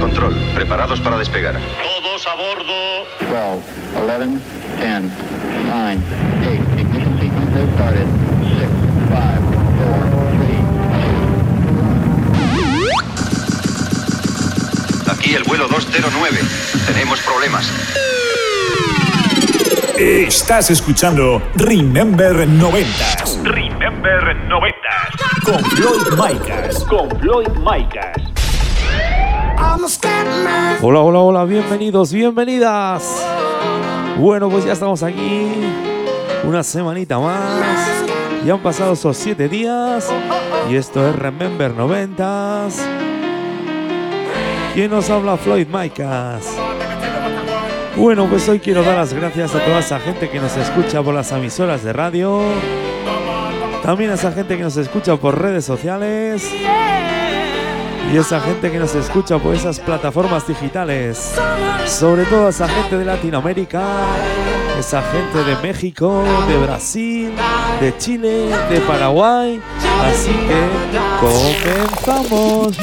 9 a control, preparados para despegar. Todos a bordo. 12, 11, 10, 9, 8, ignition sequence started. 6, 5, 4, 3, Aquí el vuelo 209. Tenemos problemas. Estás escuchando Remember 90 Remember 90 con Floyd Micas. con Floyd Micas. Hola, hola, hola, bienvenidos, bienvenidas. Bueno, pues ya estamos aquí. Una semanita más. Ya han pasado esos siete días. Y esto es Remember 90 ¿Quién nos habla? Floyd Micas. Bueno, pues hoy quiero dar las gracias a toda esa gente que nos escucha por las emisoras de radio. También a esa gente que nos escucha por redes sociales. Y esa gente que nos escucha por esas plataformas digitales. Sobre todo esa gente de Latinoamérica. Esa gente de México, de Brasil, de Chile, de Paraguay. Así que comenzamos.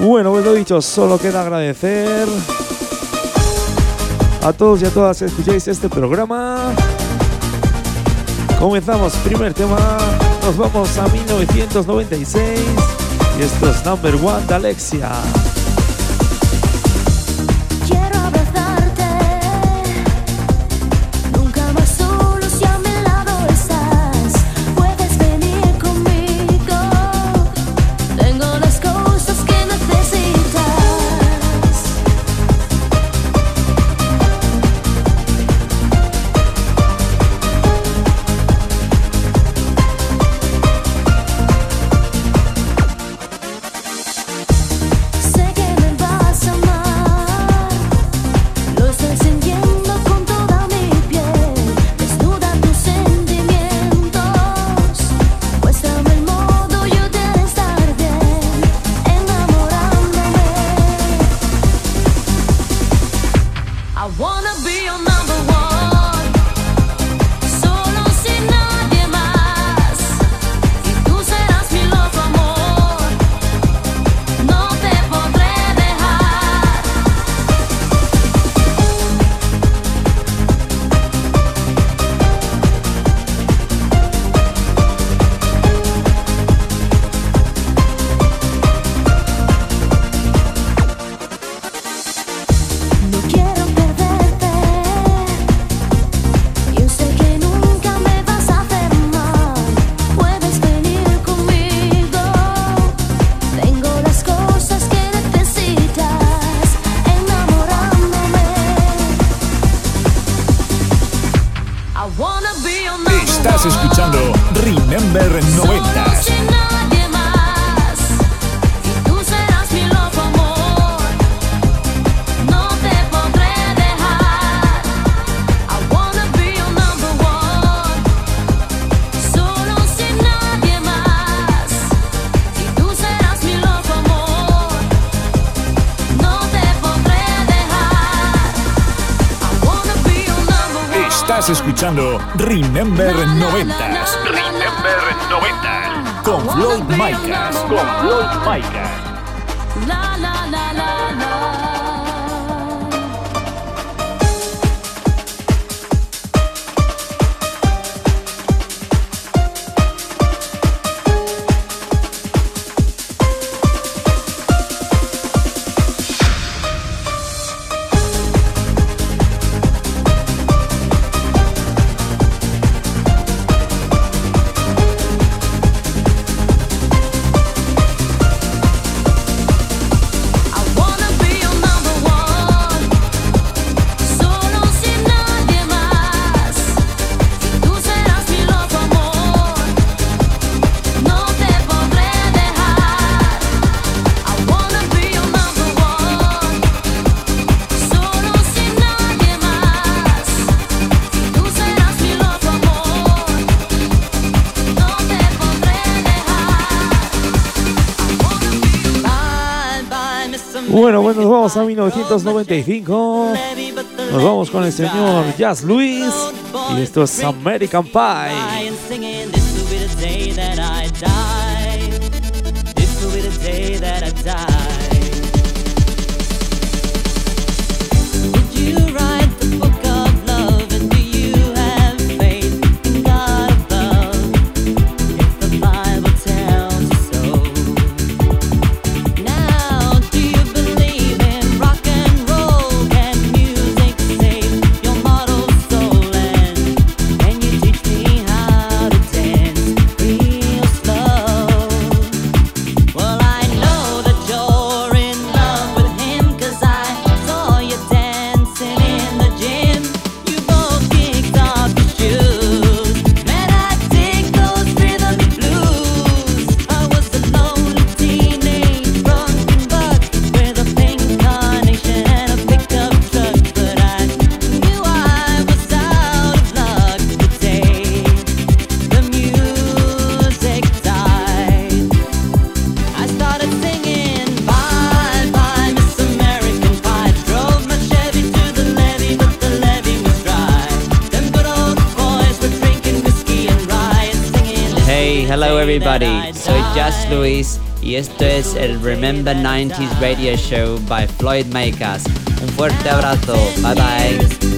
Bueno, pues lo dicho, solo queda agradecer a todos y a todas que escucháis este programa. Comenzamos, primer tema, nos vamos a 1996 y esto es Number One de Alexia. Escuchando Remember 90 Remember 90 con Floyd Micas. con Floyd Micas. A 1995. Nos vamos con el señor Jazz Luis y esto es American Pie. the 90s radio show by Floyd Makers. Un fuerte abrazo. Bye bye.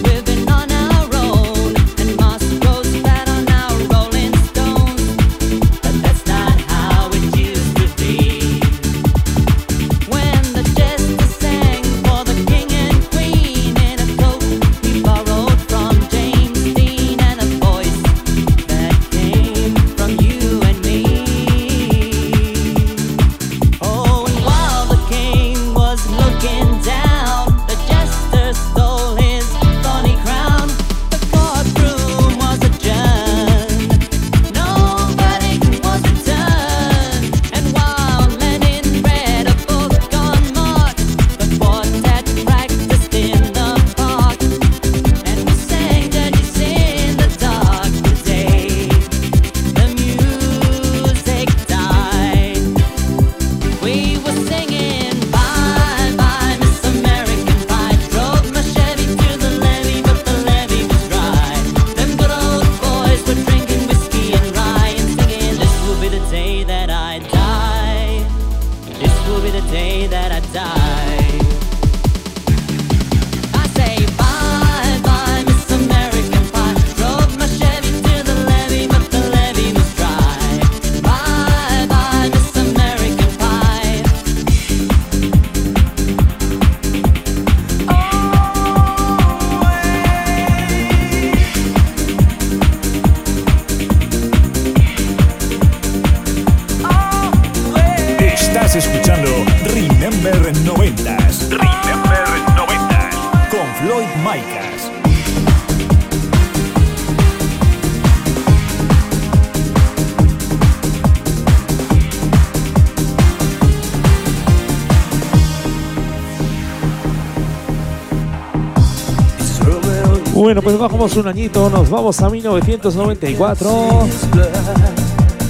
Un añito, nos vamos a 1994.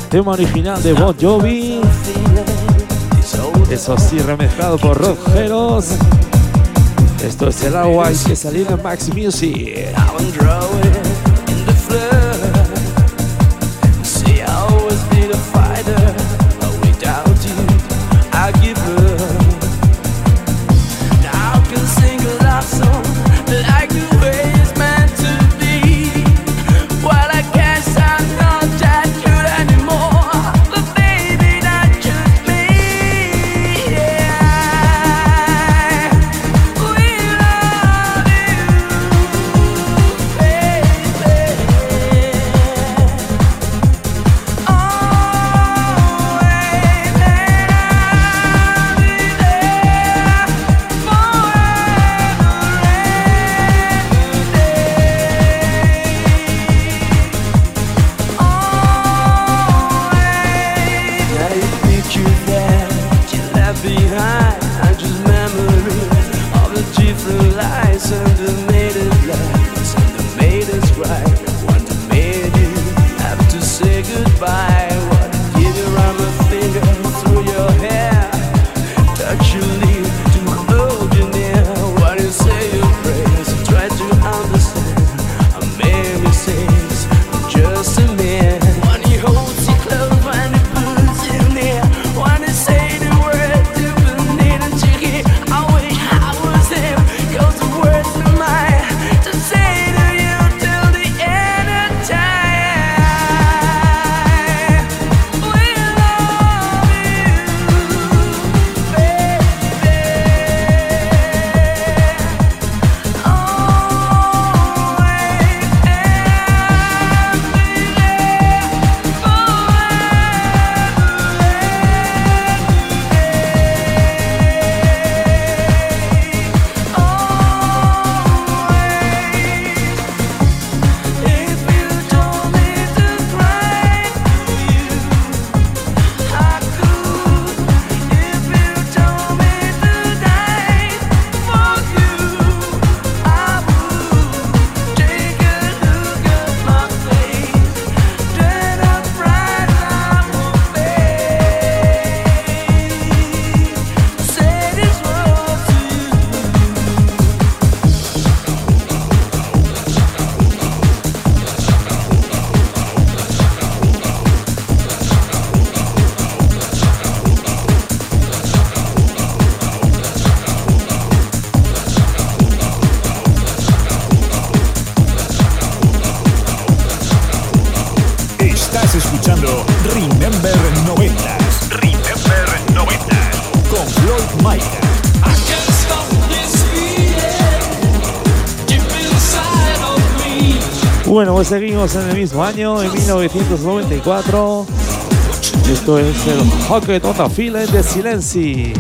Tema original de Bon Jovi. Eso sí, remezclado por Rogeros. Esto es el agua y que salir en Max Music. seguimos en el mismo año, en 1994. Esto es el Hockey Tota de Silenci.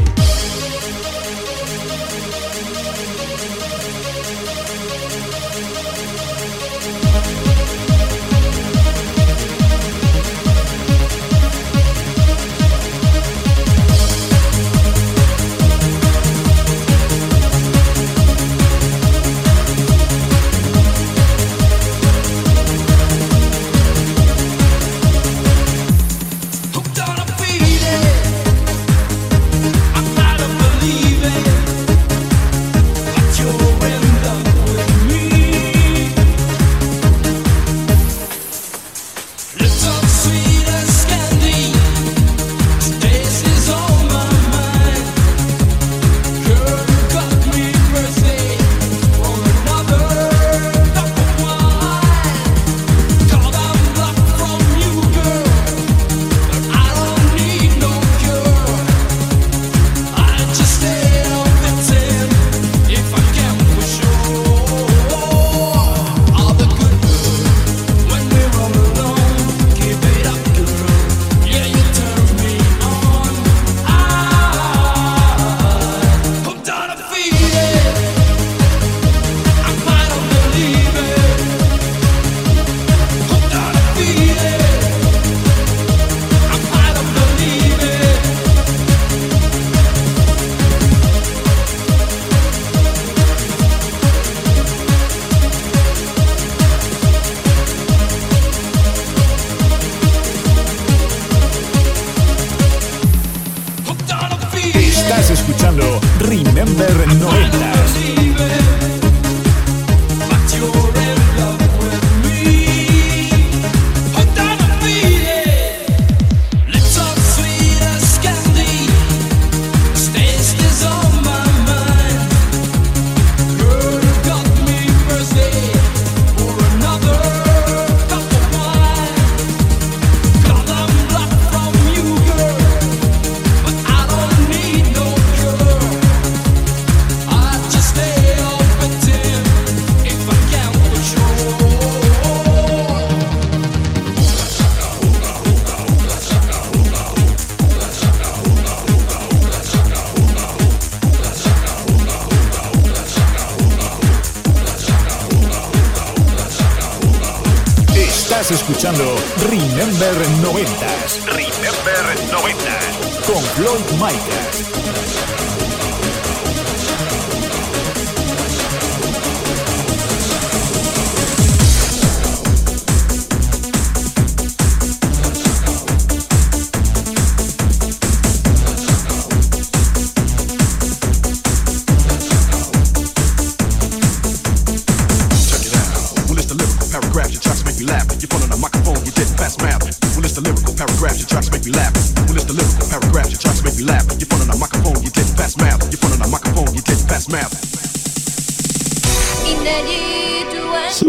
90. Con Floyd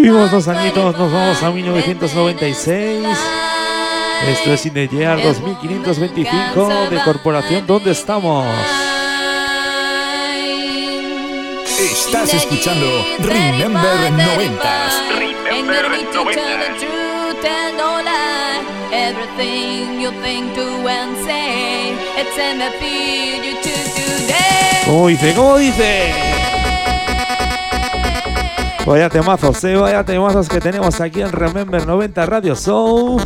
Subimos dos añitos, nos vamos a 1996. Esto es Cinellear 2525 de Corporación ¿Dónde estamos? Estás escuchando Remember 90 Remember 90 ¿Cómo dice? ¿Cómo dice? Vaya temazos, eh, vaya temazos que tenemos aquí en Remember 90 Radio Show.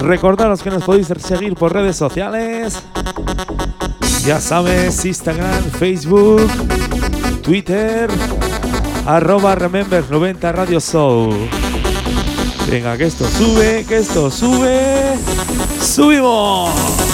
Recordaros que nos podéis seguir por redes sociales. Ya sabes, Instagram, Facebook, Twitter, arroba Remember 90 Radio Show. Venga, que esto sube, que esto sube. ¡Subimos!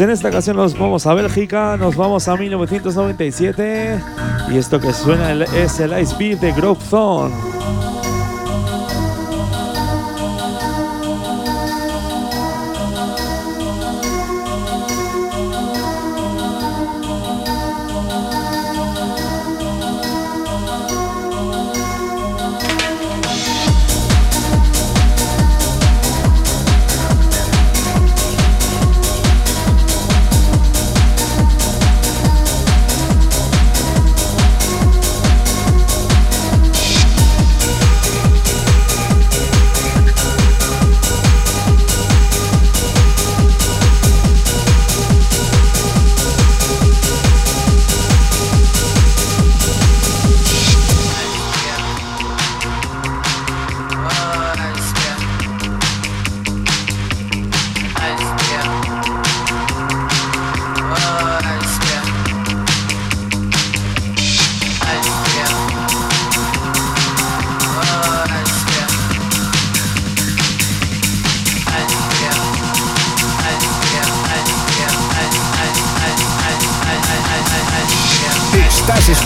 Pues en esta ocasión nos vamos a Bélgica, nos vamos a 1997 y esto que suena es el Ice Beat de Grove Zone.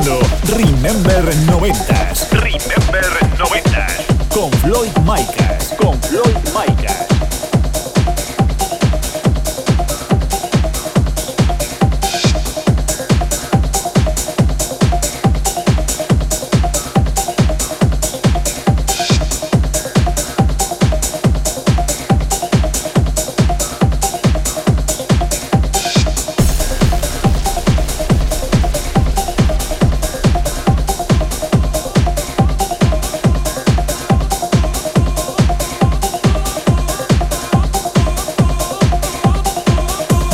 Escuchando Remember 90s. Remember 90. Con Floyd Micas. Con Floyd Micas.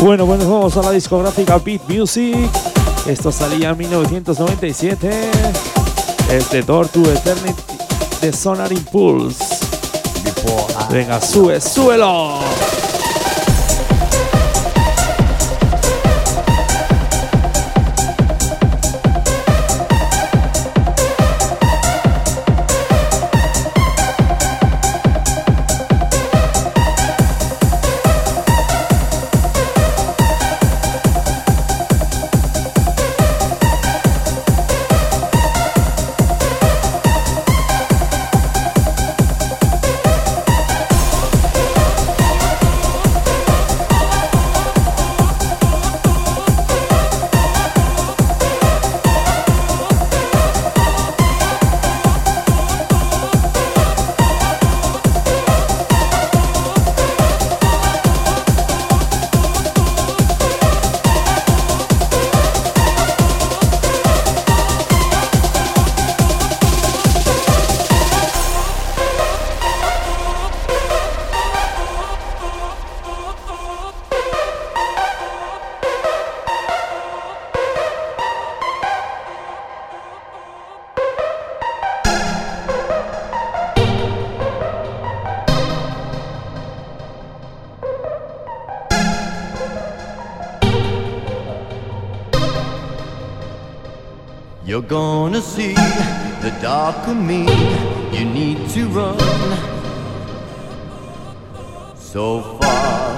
Bueno, nos vamos a la discográfica Beat Music. Esto salía en 1997. Es The Door to Eternity de Sonar Impulse. Venga, sube, súbelo. you need to run so far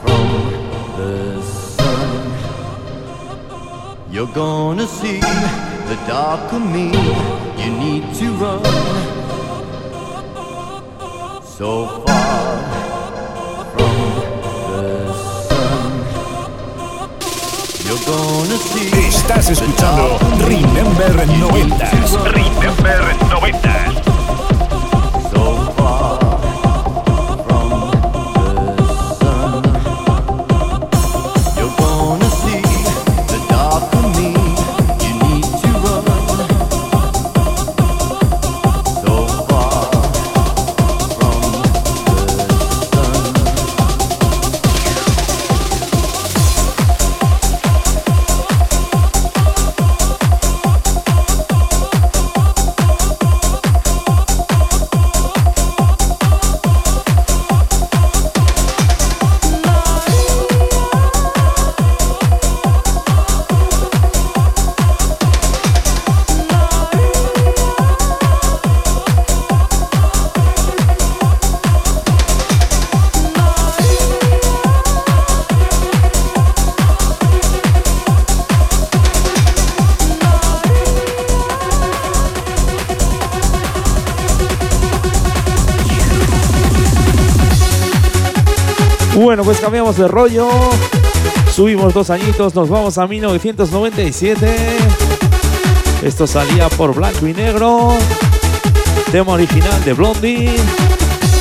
from the sun. You're gonna see the dark of me. Pues cambiamos de rollo. Subimos dos añitos, nos vamos a 1997. Esto salía por blanco y negro. Tema original de Blondie.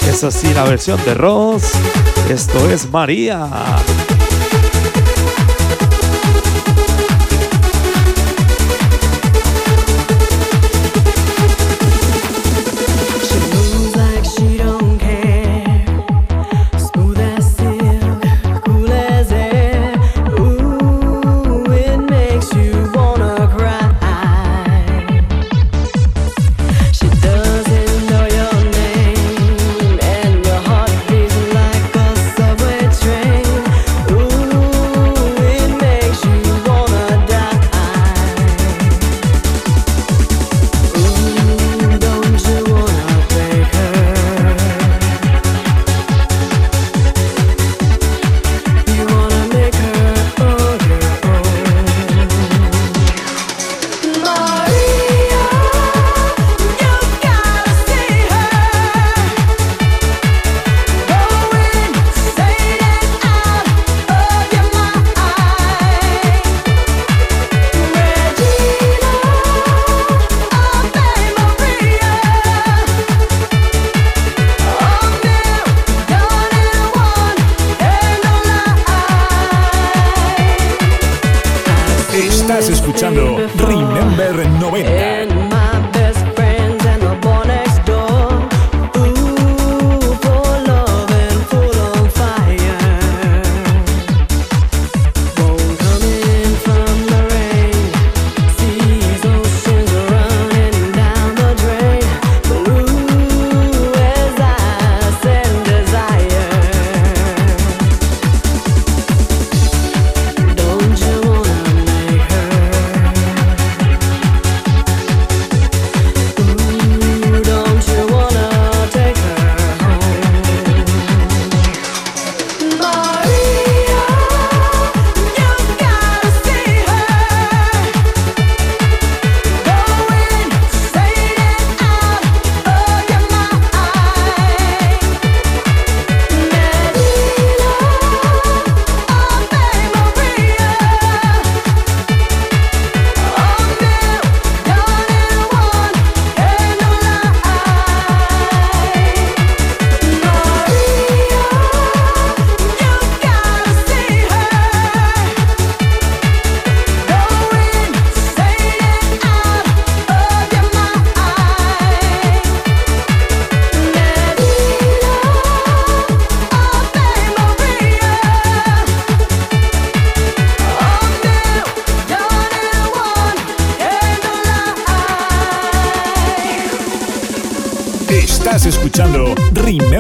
Es así la versión de Ross. Esto es María.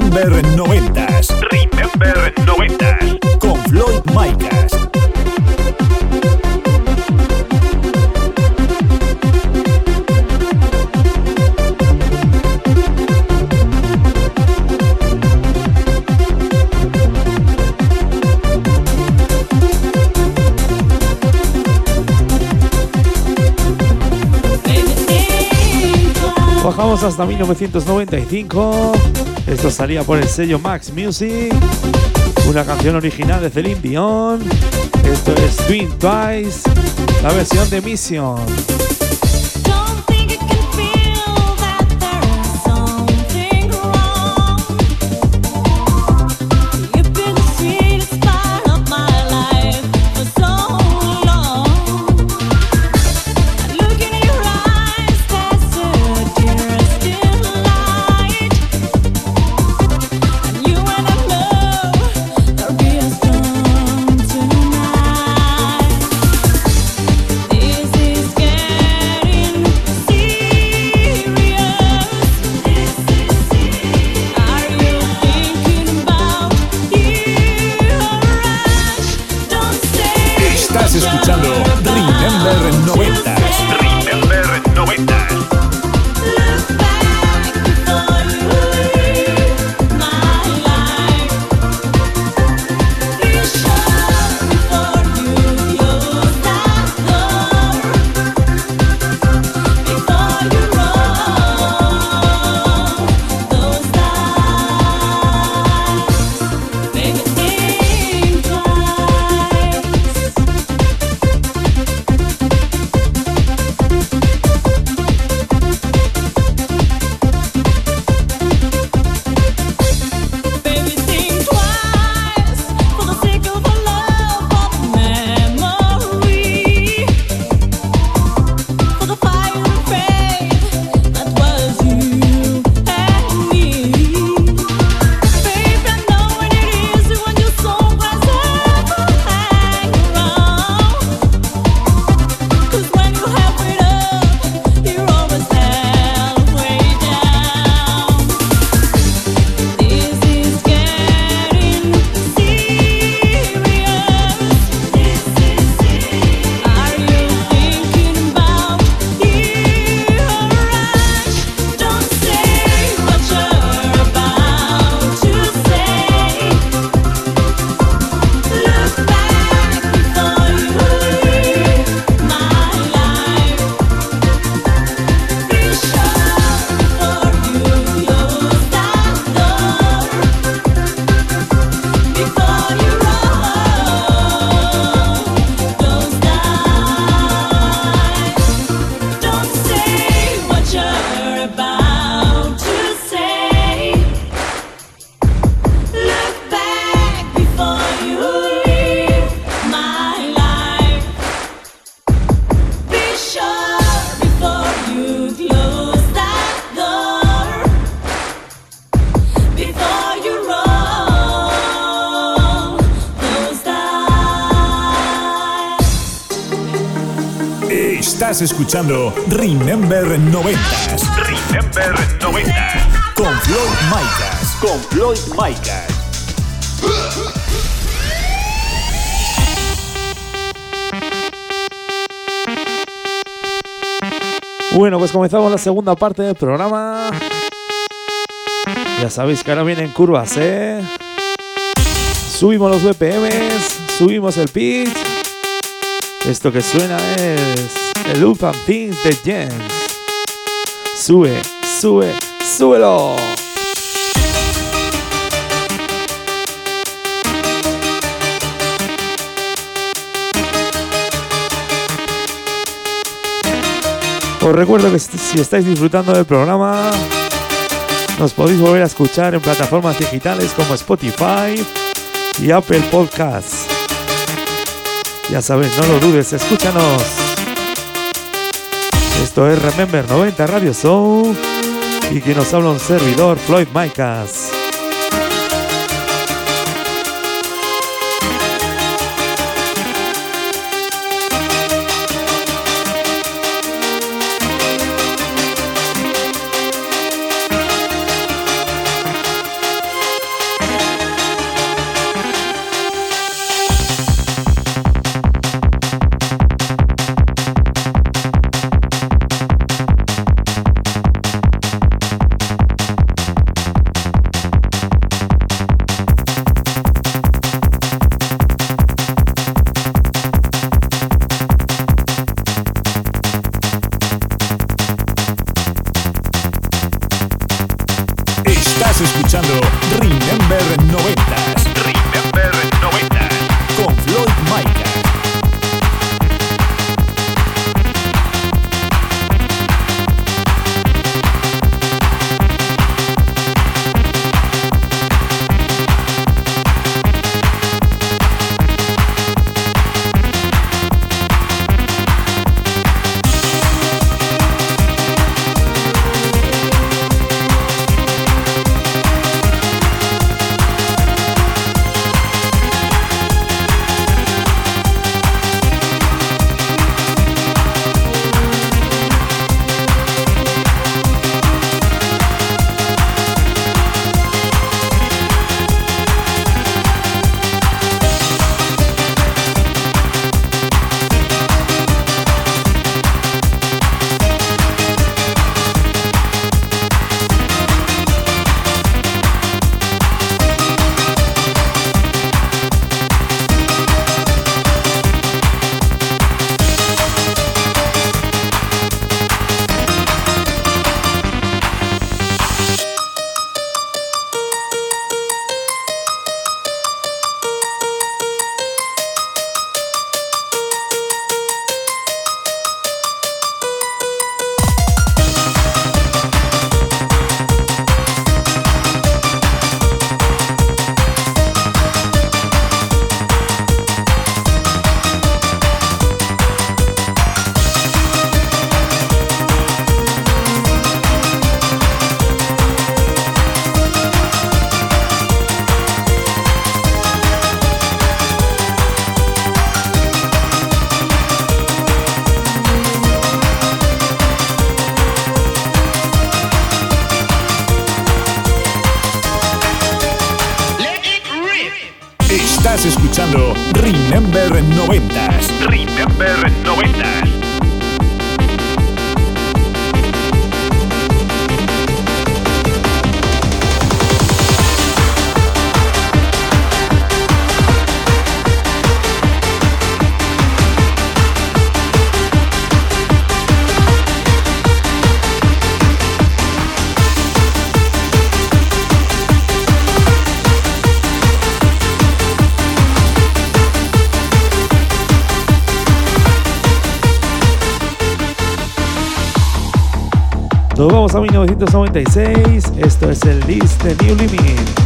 Better no Hasta 1995. Esto salía por el sello Max Music. Una canción original de Celine Dion. Esto es Twin Twice, la versión de Mission. Estás escuchando Remember 90s Remember 90s. con Floyd Micas. Con Floyd Micas. Bueno, pues comenzamos la segunda parte del programa. Ya sabéis que ahora vienen curvas, ¿eh? Subimos los BPMs, subimos el pitch. Esto que suena es el Loop Things de Jens. Sube, sube, súbelo. Os recuerdo que si estáis disfrutando del programa, nos podéis volver a escuchar en plataformas digitales como Spotify y Apple Podcasts. Ya sabes, no lo dudes, escúchanos. Esto es Remember 90 Radio Show y que nos habla un servidor, Floyd Micas. A 1996. Esto es el list de New Limit.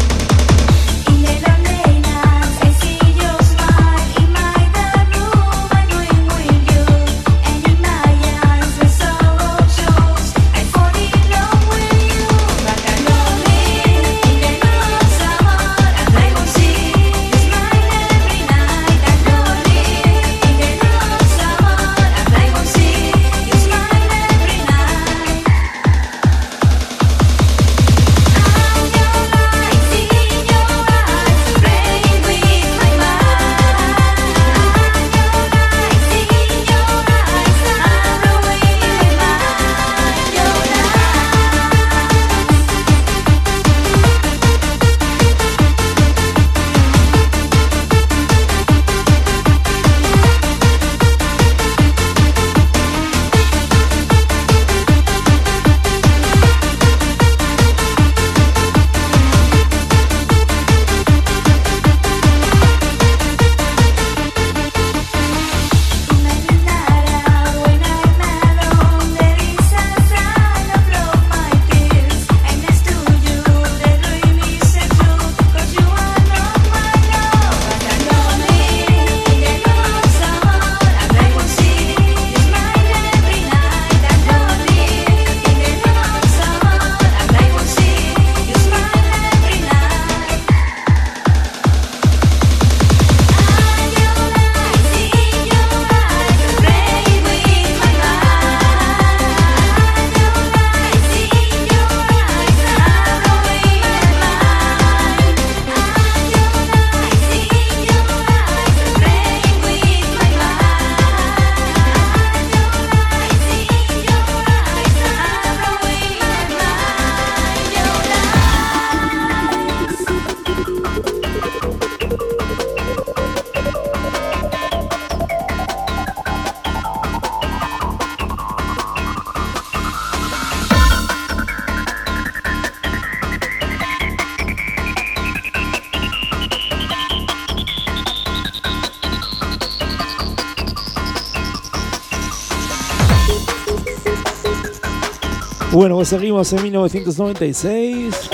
Bueno, pues seguimos en 1996.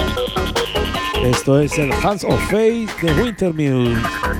Esto es el Hands of Fate de Wintermute.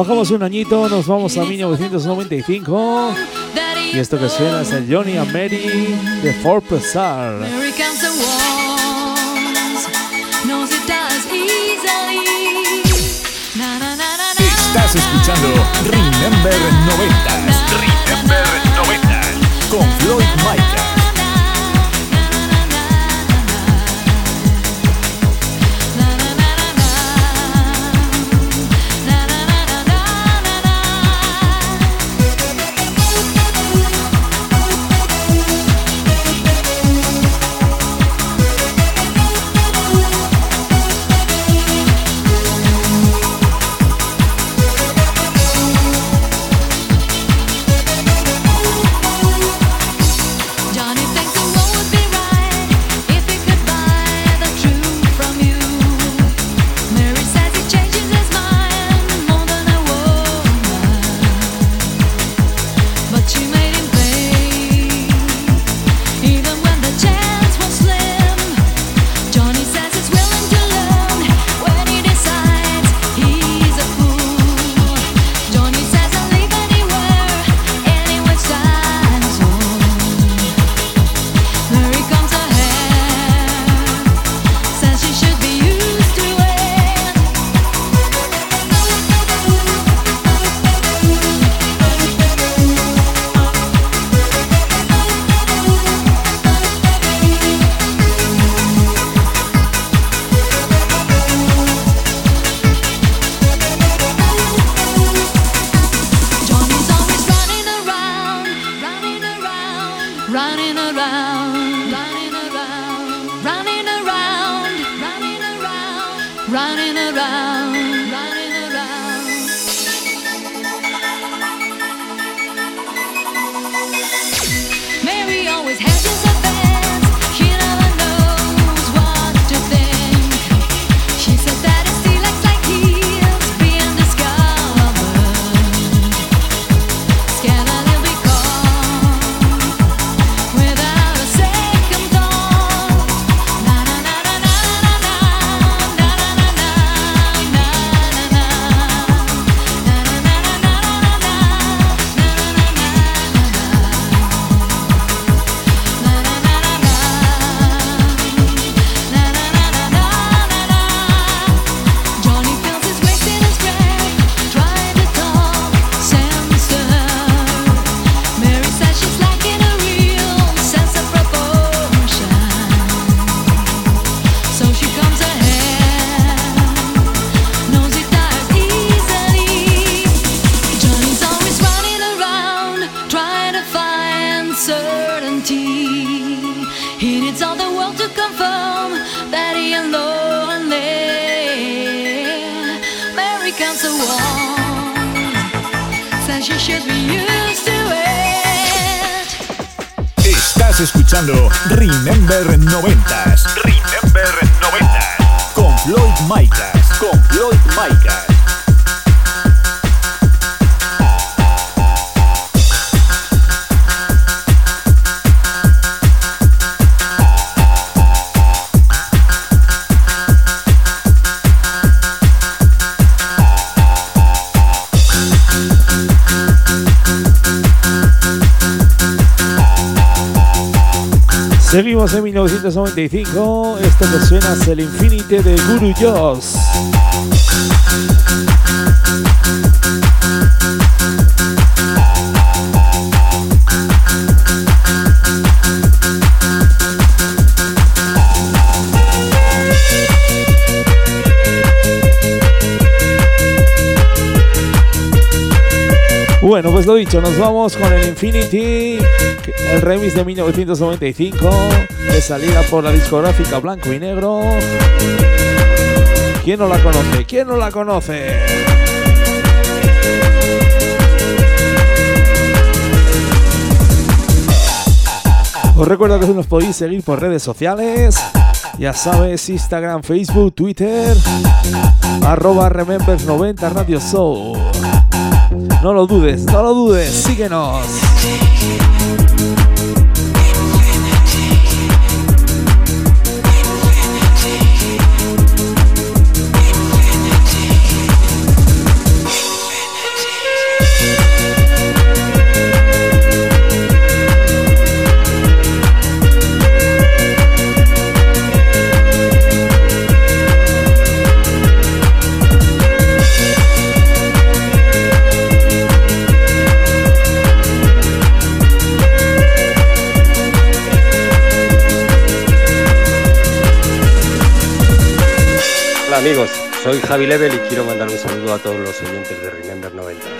Bajamos un añito, nos vamos a 1995. Y esto que suena es el Johnny and Mary de Fort Passar. Estás escuchando Remember 90 Remember 90 con Floyd Micah. Con Lloyd Micas. Seguimos en 1995. Esto que suena es el Infinite de Guru Joss. Bueno, pues lo dicho, nos vamos con el Infinity, el remix de 1995, de salida por la discográfica Blanco y Negro. ¿Quién no la conoce? ¿Quién no la conoce? Os recuerdo que nos podéis seguir por redes sociales. Ya sabes, Instagram, Facebook, Twitter, arroba Remembers90 Radio Show. No lo dudes, no lo dudes, síguenos. Amigos, soy Javi Level y quiero mandar un saludo a todos los oyentes de Remember 90.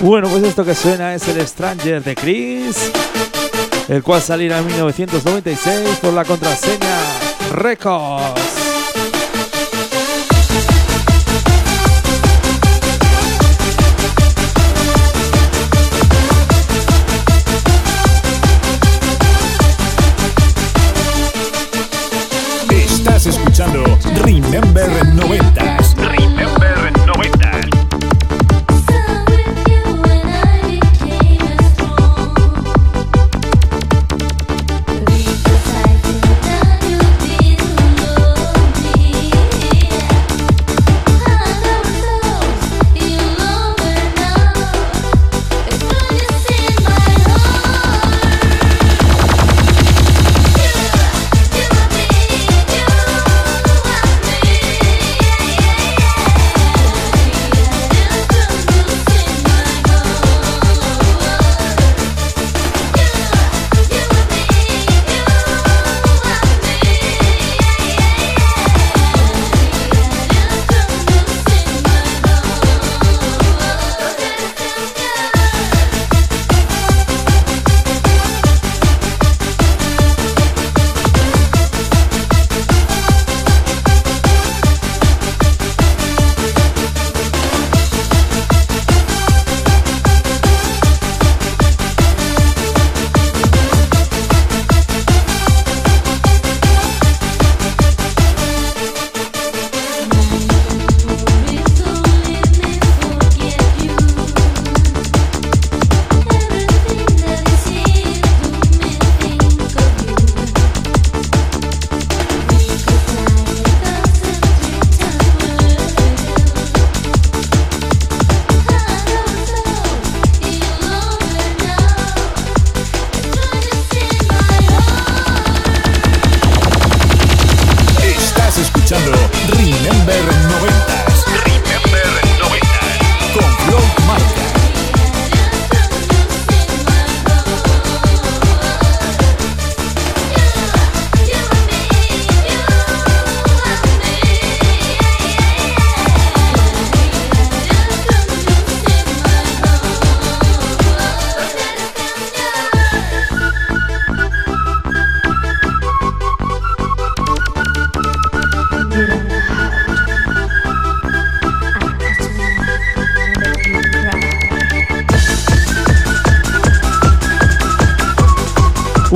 Bueno, pues esto que suena es el Stranger de Chris, el cual saliera en 1996 por la contraseña Records. Estás escuchando Remember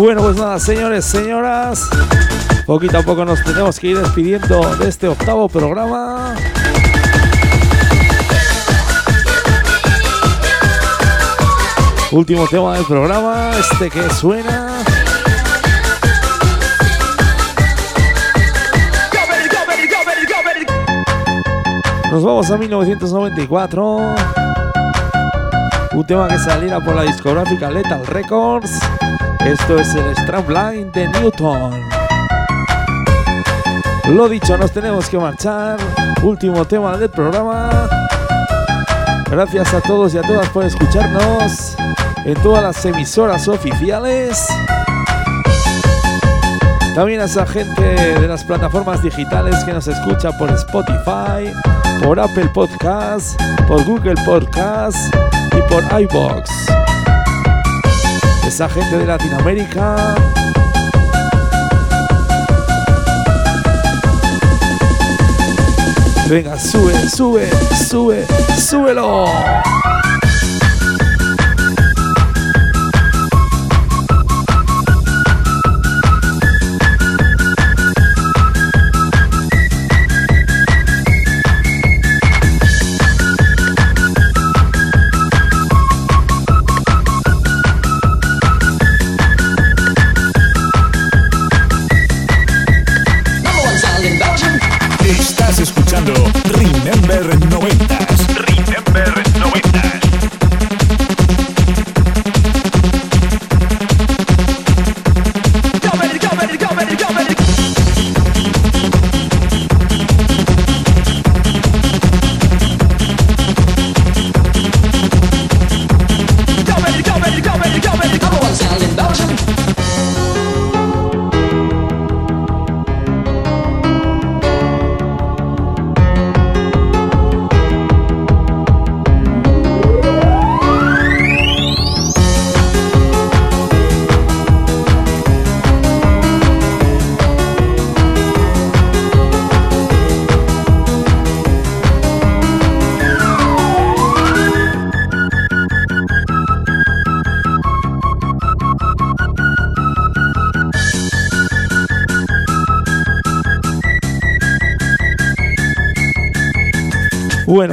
Bueno, pues nada, señores, señoras. Poquito a poco nos tenemos que ir despidiendo de este octavo programa. Último tema del programa, este que suena. Nos vamos a 1994. Un tema que saliera por la discográfica Lethal Records. Esto es el Strapline de Newton. Lo dicho, nos tenemos que marchar. Último tema del programa. Gracias a todos y a todas por escucharnos en todas las emisoras oficiales. También a esa gente de las plataformas digitales que nos escucha por Spotify, por Apple Podcasts, por Google Podcasts y por iBox. Esa gente de Latinoamérica. Venga, sube, sube, sube, súbelo.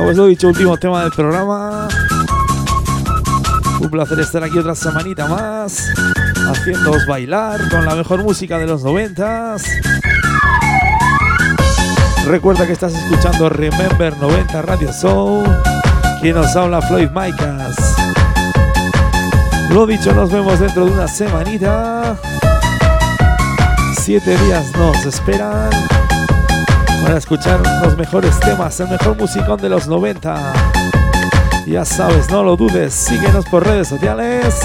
Pues lo dicho, último tema del programa. Un placer estar aquí otra semanita más, haciéndoos bailar con la mejor música de los noventas. Recuerda que estás escuchando Remember 90 Radio Show. Quien nos habla Floyd Micas. Lo dicho, nos vemos dentro de una semanita. Siete días nos esperan para escuchar los mejores temas, el mejor musicón de los 90. Ya sabes, no lo dudes, síguenos por redes sociales.